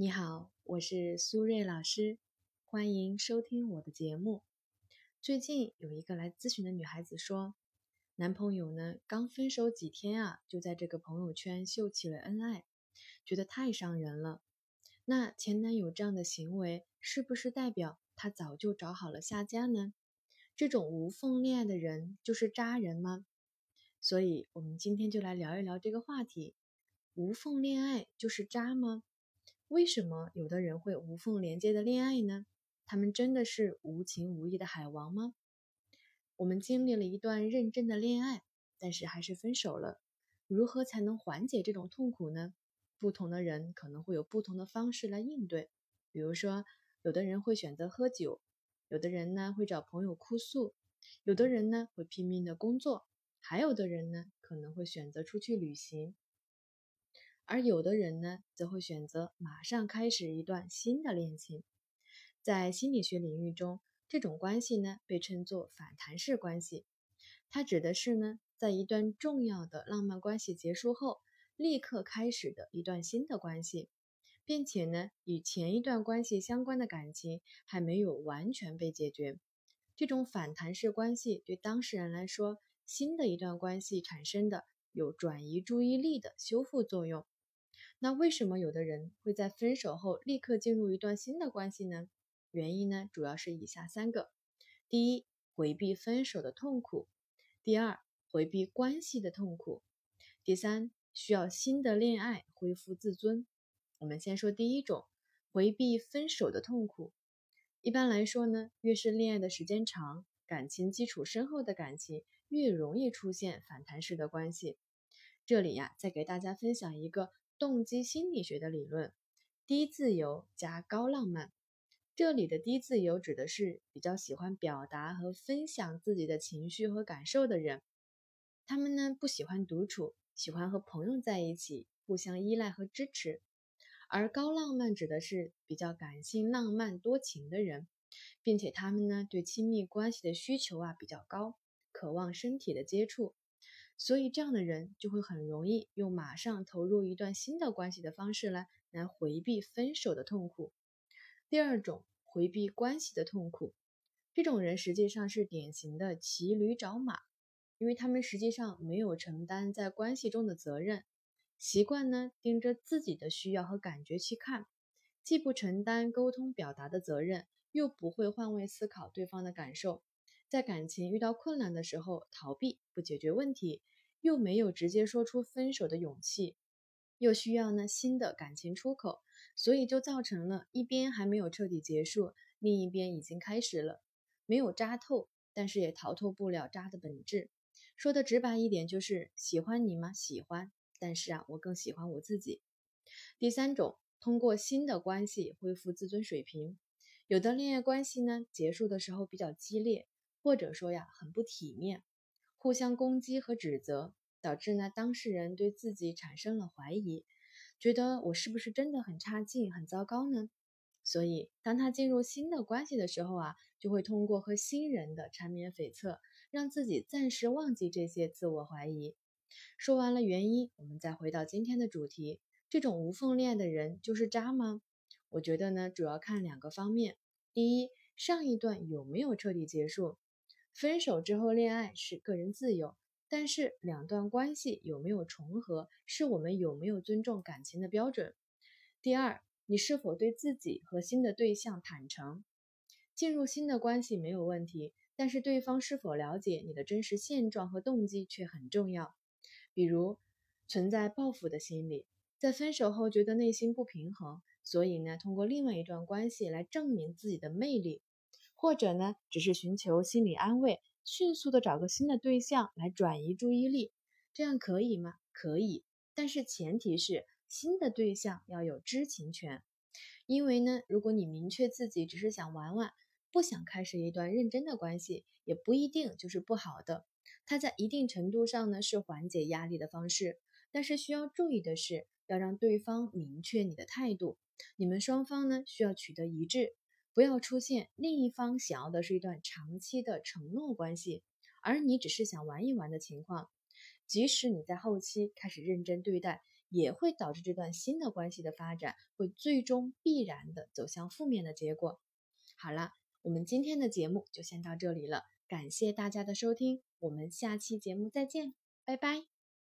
你好，我是苏瑞老师，欢迎收听我的节目。最近有一个来咨询的女孩子说，男朋友呢刚分手几天啊，就在这个朋友圈秀起了恩爱，觉得太伤人了。那前男友这样的行为，是不是代表他早就找好了下家呢？这种无缝恋爱的人就是渣人吗？所以，我们今天就来聊一聊这个话题：无缝恋爱就是渣吗？为什么有的人会无缝连接的恋爱呢？他们真的是无情无义的海王吗？我们经历了一段认真的恋爱，但是还是分手了。如何才能缓解这种痛苦呢？不同的人可能会有不同的方式来应对。比如说，有的人会选择喝酒，有的人呢会找朋友哭诉，有的人呢会拼命的工作，还有的人呢可能会选择出去旅行。而有的人呢，则会选择马上开始一段新的恋情。在心理学领域中，这种关系呢被称作反弹式关系。它指的是呢，在一段重要的浪漫关系结束后，立刻开始的一段新的关系，并且呢，与前一段关系相关的感情还没有完全被解决。这种反弹式关系对当事人来说，新的一段关系产生的有转移注意力的修复作用。那为什么有的人会在分手后立刻进入一段新的关系呢？原因呢，主要是以下三个：第一，回避分手的痛苦；第二，回避关系的痛苦；第三，需要新的恋爱恢复自尊。我们先说第一种，回避分手的痛苦。一般来说呢，越是恋爱的时间长、感情基础深厚的感情，越容易出现反弹式的关系。这里呀，再给大家分享一个。动机心理学的理论，低自由加高浪漫。这里的低自由指的是比较喜欢表达和分享自己的情绪和感受的人。他们呢不喜欢独处，喜欢和朋友在一起，互相依赖和支持。而高浪漫指的是比较感性、浪漫、多情的人，并且他们呢对亲密关系的需求啊比较高，渴望身体的接触。所以，这样的人就会很容易用马上投入一段新的关系的方式来来回避分手的痛苦。第二种，回避关系的痛苦，这种人实际上是典型的骑驴找马，因为他们实际上没有承担在关系中的责任，习惯呢盯着自己的需要和感觉去看，既不承担沟通表达的责任，又不会换位思考对方的感受。在感情遇到困难的时候，逃避不解决问题，又没有直接说出分手的勇气，又需要呢新的感情出口，所以就造成了一边还没有彻底结束，另一边已经开始了，没有扎透，但是也逃脱不了渣的本质。说的直白一点，就是喜欢你吗？喜欢，但是啊，我更喜欢我自己。第三种，通过新的关系恢复自尊水平，有的恋爱关系呢结束的时候比较激烈。或者说呀，很不体面，互相攻击和指责，导致呢当事人对自己产生了怀疑，觉得我是不是真的很差劲、很糟糕呢？所以当他进入新的关系的时候啊，就会通过和新人的缠绵悱恻，让自己暂时忘记这些自我怀疑。说完了原因，我们再回到今天的主题：这种无缝恋的人就是渣吗？我觉得呢，主要看两个方面。第一，上一段有没有彻底结束？分手之后恋爱是个人自由，但是两段关系有没有重合，是我们有没有尊重感情的标准。第二，你是否对自己和新的对象坦诚？进入新的关系没有问题，但是对方是否了解你的真实现状和动机却很重要。比如存在报复的心理，在分手后觉得内心不平衡，所以呢，通过另外一段关系来证明自己的魅力。或者呢，只是寻求心理安慰，迅速的找个新的对象来转移注意力，这样可以吗？可以，但是前提是新的对象要有知情权。因为呢，如果你明确自己只是想玩玩，不想开始一段认真的关系，也不一定就是不好的。它在一定程度上呢是缓解压力的方式，但是需要注意的是，要让对方明确你的态度，你们双方呢需要取得一致。不要出现另一方想要的是一段长期的承诺关系，而你只是想玩一玩的情况。即使你在后期开始认真对待，也会导致这段新的关系的发展会最终必然的走向负面的结果。好了，我们今天的节目就先到这里了，感谢大家的收听，我们下期节目再见，拜拜。